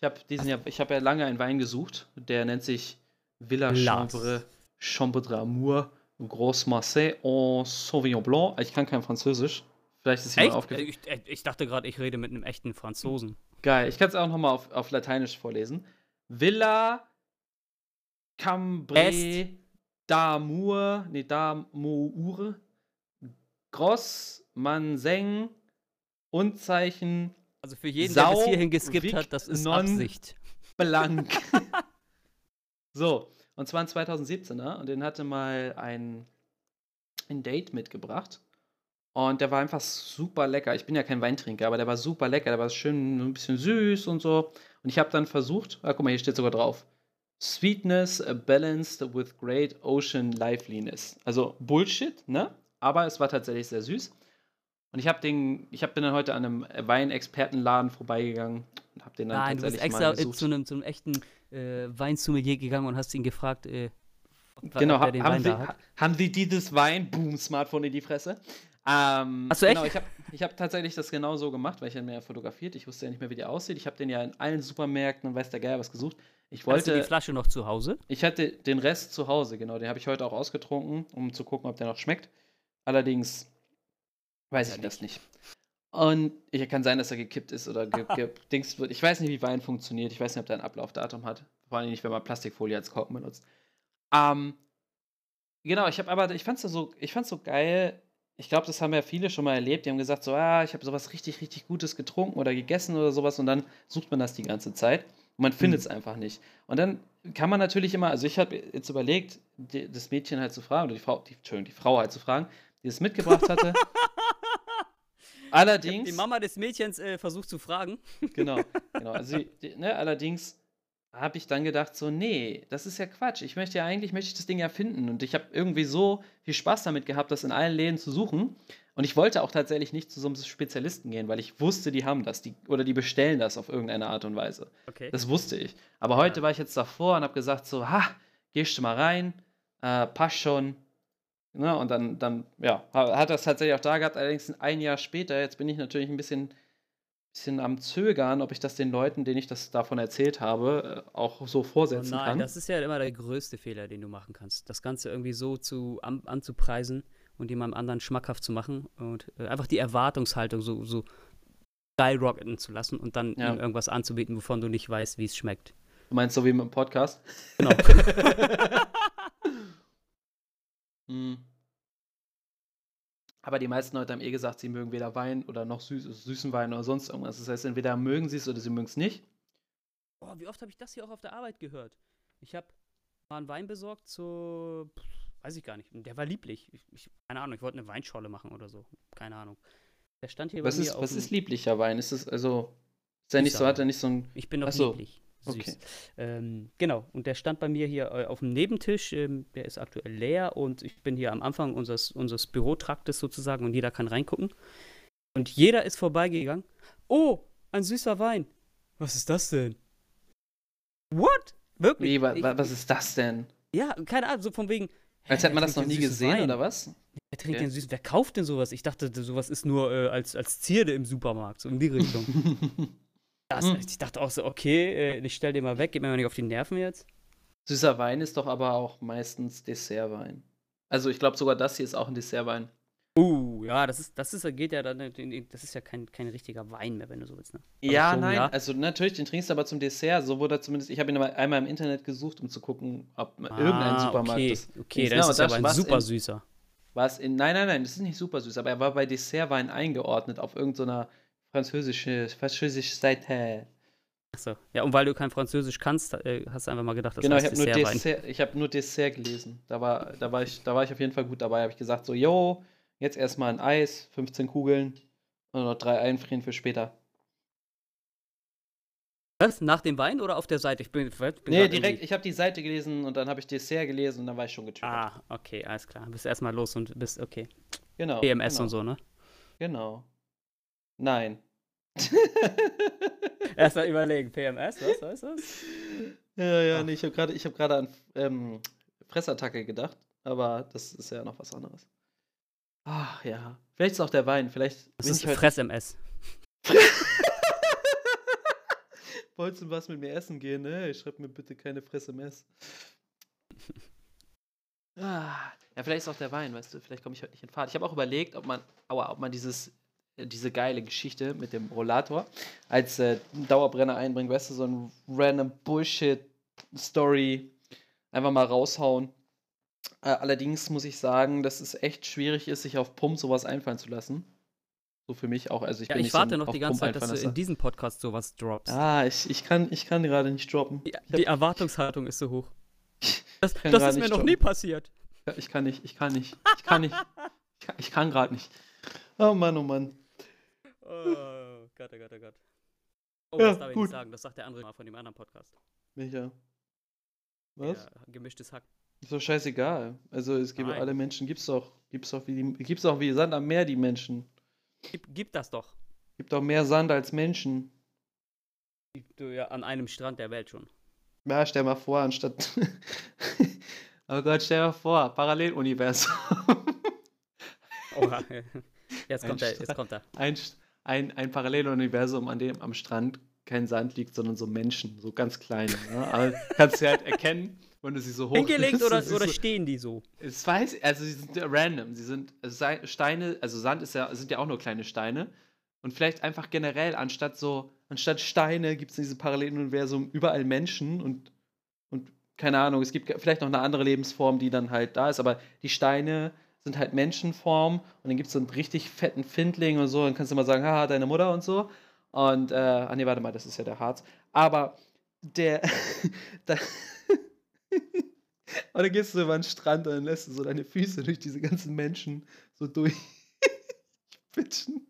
Ich habe diesen Jahr, ich habe ja lange einen Wein gesucht. Der nennt sich Villa. Chambre, Chambre d'Amour, Gros Marseille en Sauvignon Blanc. Ich kann kein Französisch. Vielleicht ist jemand aufgefallen. Ich, äh, ich dachte gerade, ich rede mit einem echten Franzosen. Geil. Ich kann es auch nochmal auf, auf Lateinisch vorlesen. Villa Cambre d'Amour, nee, d'Amour, Gros Manseng, Unzeichen Also für jeden, der bis Sau, hierhin geskippt hat, das ist Non. Absicht. blank. so, und zwar ein 2017er und den hatte mal ein, ein Date mitgebracht. Und der war einfach super lecker. Ich bin ja kein Weintrinker, aber der war super lecker. Der war schön ein bisschen süß und so. Und ich habe dann versucht, ah, guck mal, hier steht sogar drauf. Sweetness balanced with great ocean liveliness. Also Bullshit, ne? Aber es war tatsächlich sehr süß. Und ich habe den, ich hab, bin dann heute an einem Weinexpertenladen vorbeigegangen und habe den dann Nein, du bist extra äh, zu einem, zu einem echten äh, Weinsommelier gegangen und hast ihn gefragt, äh, Genau, ob er ha den haben, Wein Sie, da hat. ha haben Sie dieses Wein? Boom, Smartphone in die Fresse. Ähm, Hast du echt? Genau, ich habe ich hab tatsächlich das genau so gemacht, weil ich ihn mir ja fotografiert. Ich wusste ja nicht mehr, wie der aussieht. Ich habe den ja in allen Supermärkten und weiß der Geil was gesucht. Ich Hast du die wollte, Flasche noch zu Hause? ich hatte den Rest zu Hause, genau. Den habe ich heute auch ausgetrunken, um zu gucken, ob der noch schmeckt. Allerdings weiß Ja, ich das nicht. Und ich, kann sein, dass er gekippt ist oder ge ge Dings wird. Ich weiß nicht, wie Wein funktioniert. Ich weiß nicht, ob der ein Ablaufdatum hat. Vor allem nicht, wenn man Plastikfolie als Korken benutzt. Ähm, genau, ich habe aber, ich fand's so, ich fand's so geil. Ich glaube, das haben ja viele schon mal erlebt. Die haben gesagt, so, ah, ich habe sowas richtig, richtig Gutes getrunken oder gegessen oder sowas und dann sucht man das die ganze Zeit und man findet es einfach nicht. Und dann kann man natürlich immer, also ich habe jetzt überlegt, die, das Mädchen halt zu fragen, oder die Frau, die, Entschuldigung, die Frau halt zu fragen, die es mitgebracht hatte. Allerdings. Die Mama des Mädchens äh, versucht zu fragen. Genau, genau. Also, die, ne, allerdings habe ich dann gedacht, so, nee, das ist ja Quatsch. Ich möchte ja eigentlich, möchte ich das Ding ja finden. Und ich habe irgendwie so viel Spaß damit gehabt, das in allen Läden zu suchen. Und ich wollte auch tatsächlich nicht zu so einem Spezialisten gehen, weil ich wusste, die haben das. Die, oder die bestellen das auf irgendeine Art und Weise. Okay. Das wusste ich. Aber heute war ich jetzt davor und habe gesagt, so, ha, gehst du mal rein, äh, passt schon. Ne, und dann, dann, ja, ha- hat das tatsächlich auch da gehabt. Allerdings ein Jahr später, jetzt bin ich natürlich ein bisschen, bisschen am Zögern, ob ich das den Leuten, denen ich das davon erzählt habe, äh, auch so Oh vorsetzen nein, kann. das ist ja immer der größte Fehler, den du machen kannst. Das Ganze irgendwie so zu, an, anzupreisen und jemandem anderen schmackhaft zu machen und äh, einfach die Erwartungshaltung so, so skyrocketen zu lassen und dann Ja. ihm irgendwas anzubieten, wovon du nicht weißt, wie es schmeckt. Du meinst so wie mit dem Podcast? Genau. Hm. Aber die meisten Leute haben eh gesagt, sie mögen weder Wein oder noch süß, süßen Wein oder sonst irgendwas. Das heißt, entweder mögen sie es oder sie mögen es nicht. Boah, wie oft habe ich das hier auch auf der Arbeit gehört? Ich habe mal einen Wein besorgt zu, pff, weiß ich gar nicht. Der war lieblich. Ich, ich, keine Ahnung, ich wollte eine Weinscholle machen oder so. Keine Ahnung. Der stand hier Was bei mir ist, auf was ist lieblicher Wein? Ist es also. Ist er nicht so, hat er nicht so ein. Ich bin doch Ach so, lieblich. Süß. okay. Ähm, genau, und der stand bei mir hier äh, auf dem Nebentisch. Ähm, der ist aktuell leer und ich bin hier am Anfang unseres, unseres Bürotraktes sozusagen und jeder kann reingucken. Und jeder ist vorbeigegangen. Oh, ein süßer Wein. Was ist das denn? What? Wirklich? Wie, wa, wa, was ist das denn? Ja, keine Ahnung, so von wegen. Als hä, hätte man das noch nie süßen gesehen, Wein? oder was? Wer trinkt Okay. denn süß? Wer kauft denn sowas? Ich dachte, sowas ist nur äh, als, als Zierde im Supermarkt, so in die Richtung. Das, Hm. Ich dachte auch so, okay, äh, ich stell den mal weg, gib mir mal nicht auf die Nerven jetzt. Süßer Wein ist doch aber auch meistens Dessertwein. Also ich glaube sogar das hier ist auch ein Dessertwein. Uh, ja, das ist, das ist, geht ja dann, das ist ja kein, kein richtiger Wein mehr, wenn du so willst, ne? Ja, schon, nein, ja. also natürlich, den trinkst du aber zum Dessert. So wurde er zumindest, ich habe ihn einmal im Internet gesucht, um zu gucken, ob irgendein Ah, Supermarkt okay, das. okay, Genau, das ist das aber ein super süßer. War es in. Nein, nein, nein, das ist nicht super süß, aber er war bei Dessertwein eingeordnet auf irgendeiner französische, französische Seite. Achso, ja, und weil du kein Französisch kannst, äh, hast du einfach mal gedacht, das genau, ich heißt habe nur. Dessert, ich hab nur Dessert gelesen. Da war, da, war ich, da war ich auf jeden Fall gut dabei. Habe ich gesagt, so, yo, jetzt erstmal ein Eis, 15 Kugeln und noch drei einfrieren für später. Was? Nach dem Wein oder auf der Seite? Ich bin, bin Nee, irgendwie- direkt, ich habe die Seite gelesen und dann habe ich Dessert gelesen und dann war ich schon getriggert. Ah, okay, alles klar. Bist erstmal los und bist, okay. genau. PMS genau, und so, ne? Genau. Nein. Erstmal überlegen, PMS, was heißt das? ja, ja, Ah. nee, ich habe gerade hab grade an ähm, Fressattacke gedacht, aber das ist ja noch was anderes. Ach ja. Vielleicht ist auch der Wein, vielleicht Das ist heute. Fress-MS. Wolltest du was mit mir essen gehen, ne? Schreib mir bitte keine Fresse-Mess. ah, ja, vielleicht ist auch der Wein, weißt du, vielleicht komme ich heute nicht in Fahrt. Ich habe auch überlegt, ob man, aua, ob man dieses, diese geile Geschichte mit dem Rollator als äh, Dauerbrenner einbringt, weißt du, so ein random Bullshit-Story einfach mal raushauen. Äh, allerdings muss ich sagen, dass es echt schwierig ist, sich auf Pump sowas einfallen zu lassen. So für mich auch. Also ich Ja, bin ich so warte ein noch die ganze Pump Zeit, dass du in diesem Podcast sowas droppst. Ah, ich, ich, kann, ich kann gerade nicht droppen. Die, die Erwartungshaltung ist so hoch. Das, das ist mir noch droppen. nie passiert. Ja, Ich kann nicht, ich kann nicht, ich kann nicht. Ich kann, ich kann gerade nicht. Oh Mann, oh Mann. Oh Gott, oh Gott, oh Gott. Oh, Ja, das darf ich gut. nicht sagen. Das sagt der andere mal von dem anderen Podcast. Micha. Was? Ja, gemischtes Hack. Ist doch scheißegal. Also es gibt Nein. alle Menschen, gibt's doch, gibt's doch wie die, gibt's doch wie Sand am Meer, die Menschen. Gib, gib das doch. Gibt doch mehr Sand als Menschen. Gib Du ja an einem Strand der Welt schon. Ja, stell mal vor, anstatt. oh Gott, stell mal vor, Paralleluniversum. Oha. Jetzt kommt er, jetzt kommt er. ein, ein, ein Paralleluniversum, an dem am Strand kein Sand liegt, sondern so Menschen, so ganz kleine. Ne? Aber kannst du halt erkennen, wenn du sie so hoch Hingelegt oder, oder so, stehen die so? Es weiß, also sie sind random. Sie sind also Steine, also Sand ist ja, sind ja auch nur kleine Steine. Und vielleicht einfach generell, anstatt so, anstatt Steine gibt es in diesem Paralleluniversum überall Menschen und, und keine Ahnung, es gibt vielleicht noch eine andere Lebensform, die dann halt da ist, aber die Steine sind halt Menschenform und dann gibt es so einen richtig fetten Findling und so, dann kannst du mal sagen, haha, deine Mutter und so. Und, äh, ah nee, warte mal, das ist ja der Harz. Aber der, da, und dann gehst du über den Strand und dann lässt du so deine Füße durch diese ganzen Menschen so durch. Bitchen.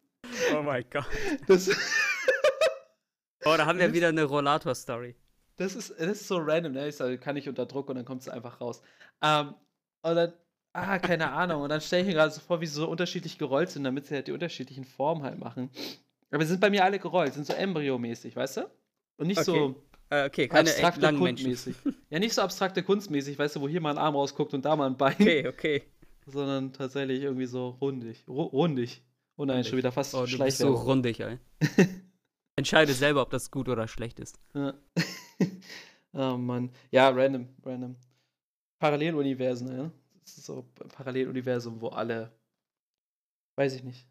Oh mein Gott. Das, Oh, da haben wir wieder eine Rollator-Story. das, ist, das ist so random, ne? Ich sage, kann ich unter Druck und dann kommt es einfach raus. Ähm, und dann, ah, keine Ahnung. Und dann stelle ich mir gerade so vor, wie sie so unterschiedlich gerollt sind, damit sie halt die unterschiedlichen Formen halt machen. Aber sie sind bei mir alle gerollt, sind so embryomäßig, weißt du? Und nicht so Okay. Äh, okay, keine abstrakte. Kunstmäßig. Ja, nicht so abstrakte Kunstmäßig, weißt du, wo hier mal ein Arm rausguckt und da mal ein Bein. Okay, okay. sondern tatsächlich irgendwie so rundig. Ru rundig. Oh nein, schon wieder fast Oh, du bist so rundig, ey. Entscheide selber, ob das gut oder schlecht ist. Ja. oh Mann. Ja, random, random. Paralleluniversen, ja. So ein Paralleluniversum, wo alle. Weiß ich nicht.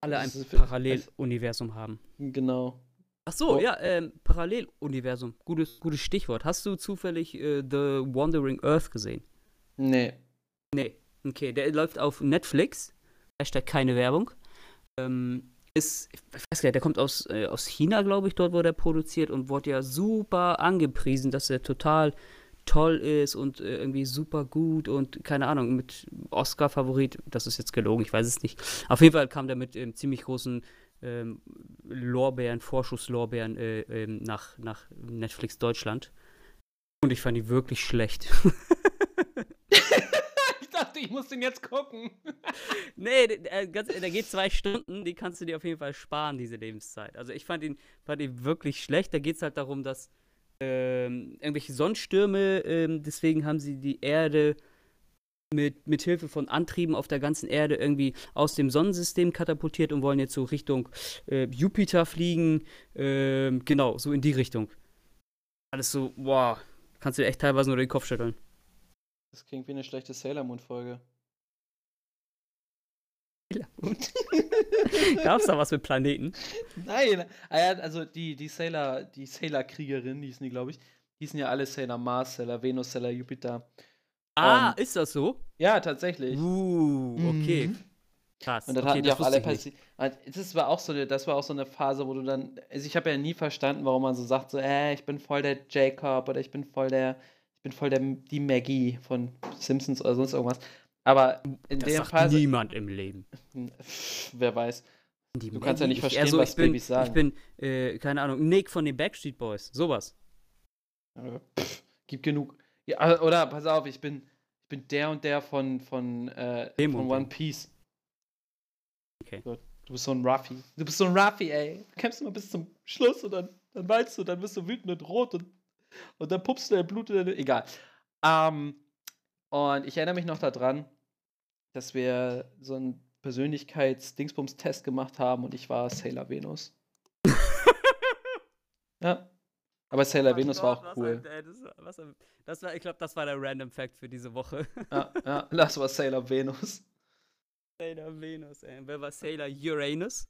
Alle ein Paralleluniversum haben. Genau. Ach so, Oh. ja, ähm, Paralleluniversum. Gutes, gutes Stichwort. Hast du zufällig äh, The Wandering Earth gesehen? Nee. Nee. Okay, der läuft auf Netflix. Hashtag keine Werbung. Ähm, ist, ich weiß gar nicht, der kommt aus, äh, aus China, glaube ich, dort wurde er produziert und wurde ja super angepriesen, dass er total toll ist und äh, irgendwie super gut und keine Ahnung, mit Oscar-Favorit, das ist jetzt gelogen, ich weiß es nicht. Auf jeden Fall kam der mit ähm, ziemlich großen ähm, Lorbeeren, Vorschusslorbeeren äh, ähm, nach, nach Netflix Deutschland. Und ich fand die wirklich schlecht. ich dachte, ich muss den jetzt gucken. Nee, der, der, ganz, der geht zwei Stunden, die kannst du dir auf jeden Fall sparen, diese Lebenszeit. Also ich fand ihn, fand ihn wirklich schlecht. Da geht es halt darum, dass ähm, irgendwelche Sonnenstürme, ähm, deswegen haben sie die Erde mit, mit Hilfe von Antrieben auf der ganzen Erde irgendwie aus dem Sonnensystem katapultiert und wollen jetzt so Richtung äh, Jupiter fliegen. Ähm, genau, so in die Richtung. Alles so, wow, kannst du echt teilweise nur den Kopf schütteln. Das klingt wie eine schlechte Sailor Moon-Folge. Gab's da was mit Planeten? Nein, ah also die, die Sailor, die Sailor-Kriegerin, hießen die, glaube ich, hießen ja alle Sailor Mars, Sailor Venus, Sailor Jupiter. Ah, Und- ist das so? Ja, tatsächlich. Uh, okay. Mhm. Krass. Und dann okay, hatten die das auch alle Das war auch so eine, das war auch so eine Phase, wo du dann, also ich habe ja nie verstanden, warum man so sagt, so, äh, ich bin voll der Jacob oder ich bin voll der, ich bin voll der die Maggie von Simpsons oder sonst irgendwas. Aber in Das sagt Phase, niemand im Leben. Wer weiß. Die Du kannst ja nicht Maggie, ich- verstehen, was ich bin, Babys sagen. Ich bin, äh, keine Ahnung, Nick von den Backstreet Boys. Sowas. Äh, Pff, gibt genug. Ja, oder pass auf, ich bin, ich bin der und der von, von, äh, Dem von One dem. Piece. Okay. So, du bist so ein Ruffy. Du bist so ein Ruffy, ey. Du kämpfst immer bis zum Schluss und dann, dann weinst du, dann bist du wütend und rot und, und dann pupst du dein Blut in deine. Egal. Ähm, und ich erinnere mich noch daran, dass wir so ein Persönlichkeits-Dingsbums-Test gemacht haben und ich war Sailor Venus. ja. Aber Sailor Venus war auch cool. Ein, ey, das, was, das war, ich glaube, das war der Random Fact für diese Woche. ja, ja, das war Sailor Venus. Sailor Venus, ey. Wer war Sailor Uranus?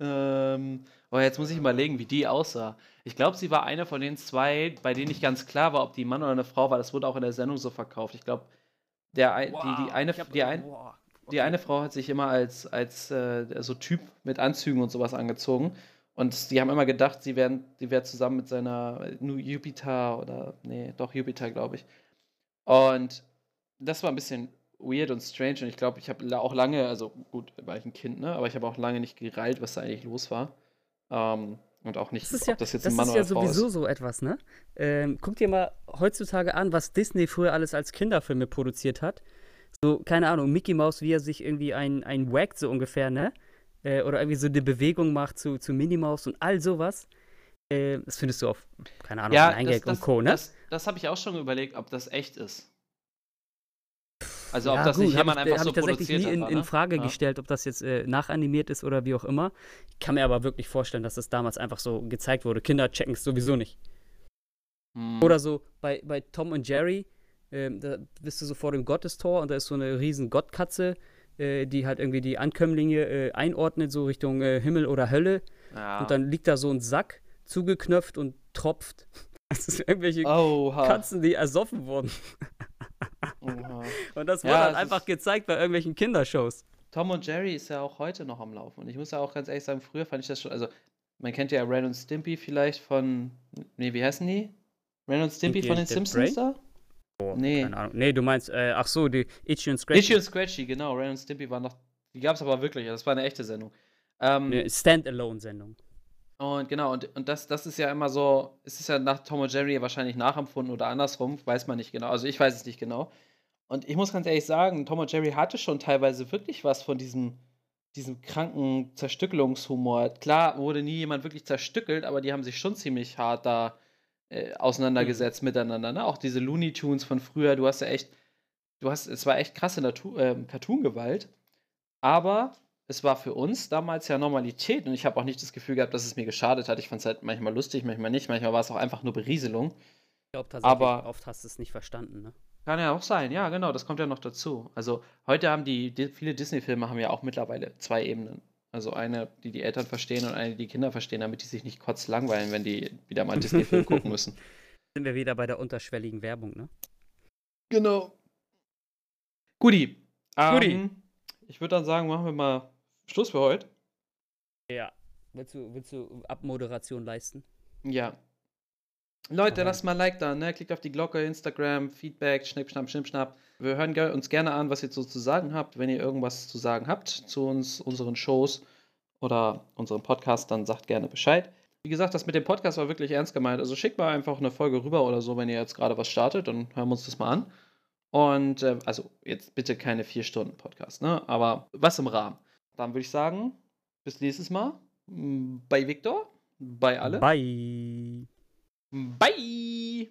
Ähm, oh, jetzt muss ich überlegen, wie die aussah. Ich glaube, sie war eine von den zwei, bei denen nicht ganz klar war, ob die Mann oder eine Frau war. Das wurde auch in der Sendung so verkauft. Ich glaube, der, wow, die, die, eine, hab, die, ein, wow. okay. die eine Frau hat sich immer als, als äh, so Typ mit Anzügen und sowas angezogen. Und die haben immer gedacht, sie wären, sie wäre zusammen mit seiner Jupiter oder, nee, doch Jupiter, glaube ich. Und das war ein bisschen weird und strange und ich glaube, ich habe auch lange, also gut, war ich ein Kind, ne, aber ich habe auch lange nicht gereilt, was da eigentlich los war. Ähm, und auch nicht, das ist ja, ob das jetzt ein Mann oder Das ist ja sowieso ist. so etwas, ne? Ähm, guck dir mal heutzutage an, was Disney früher alles als Kinderfilme produziert hat. So, keine Ahnung, Mickey Mouse, wie er sich irgendwie ein, ein wackt, so ungefähr, ne? Äh, oder irgendwie so eine Bewegung macht zu, zu Minnie Mouse und all sowas. Äh, das findest du auf, keine Ahnung, ja, Eingag und Co., ne? Das, das habe ich auch schon überlegt, ob das echt ist. Also ob ja, das gut, nicht jemand ich, einfach so ich tatsächlich nie in, in ne? Frage ja. gestellt, ob das jetzt äh, nachanimiert ist oder wie auch immer. Ich kann mir aber wirklich vorstellen, dass das damals einfach so gezeigt wurde. Kinder checken es sowieso nicht. Hm. Oder so bei, bei Tom und Jerry, äh, da bist du so vor dem Gottestor und da ist so eine riesen Gottkatze, äh, die halt irgendwie die Ankömmlinge äh, einordnet, so Richtung äh, Himmel oder Hölle. Ja. Und dann liegt da so ein Sack zugeknöpft und tropft. Das sind irgendwelche Oha. Katzen, die ersoffen wurden. Und das wurde ja, halt einfach gezeigt bei irgendwelchen Kindershows. Tom und Jerry ist ja auch heute noch am Laufen. Und ich muss ja auch ganz ehrlich sagen, früher fand ich das schon, also man kennt ja Ren und Stimpy vielleicht von, nee, wie heißen die? Ren und Stimpy von den Simpsons da? Oh, nee. Keine Ahnung. Nee, du meinst, äh, ach so, die Itchy und Scratchy. Itchy und Scratchy, genau. Ren und Stimpy waren noch, die gab es aber wirklich, das war eine echte Sendung. Ähm, eine Standalone-Sendung. Und genau, und, und das, das ist ja immer so, es ist ja nach Tom und Jerry wahrscheinlich nachempfunden oder andersrum, weiß man nicht genau. Also ich weiß es nicht genau. Und ich muss ganz ehrlich sagen, Tom und Jerry hatte schon teilweise wirklich was von diesem, diesem kranken Zerstückelungshumor. Klar wurde nie jemand wirklich zerstückelt, aber die haben sich schon ziemlich hart da äh, auseinandergesetzt mhm. miteinander. Ne? Auch diese Looney Tunes von früher, du hast ja echt, du hast, es war echt krasse äh, Cartoon-Gewalt. Aber es war für uns damals ja Normalität und ich habe auch nicht das Gefühl gehabt, dass es mir geschadet hat. Ich fand es halt manchmal lustig, manchmal nicht. Manchmal war es auch einfach nur Berieselung. Ich glaube tatsächlich, aber oft hast du es nicht verstanden, ne? Kann ja auch sein, ja, genau, das kommt ja noch dazu. Also heute haben die, die viele Disney-Filme haben ja auch mittlerweile zwei Ebenen. Also eine, die die Eltern verstehen und eine, die die Kinder verstehen, damit die sich nicht kurz langweilen, wenn die wieder mal einen Disney-Film gucken müssen. Sind wir wieder bei der unterschwelligen Werbung, ne? Genau. Guti. Guti. Ähm, ich würde dann sagen, machen wir mal Schluss für heute. Ja. Willst du, willst du Abmoderation leisten? Ja. Leute, okay. lasst mal ein Like da, ne? Klickt auf die Glocke, Instagram, Feedback, Schnipp, Schnapp, Schnipp, Schnapp. Wir hören uns gerne an, was ihr so zu sagen habt. Wenn ihr irgendwas zu sagen habt zu uns, unseren Shows oder unserem Podcast, dann sagt gerne Bescheid. Wie gesagt, das mit dem Podcast war wirklich ernst gemeint. Also schickt mal einfach eine Folge rüber oder so, wenn ihr jetzt gerade was startet, dann hören wir uns das mal an. Und äh, also jetzt bitte keine vier Stunden Podcast, ne? Aber was im Rahmen. Dann würde ich sagen, bis nächstes Mal. Bei Victor, bei alle. Bye. Bye.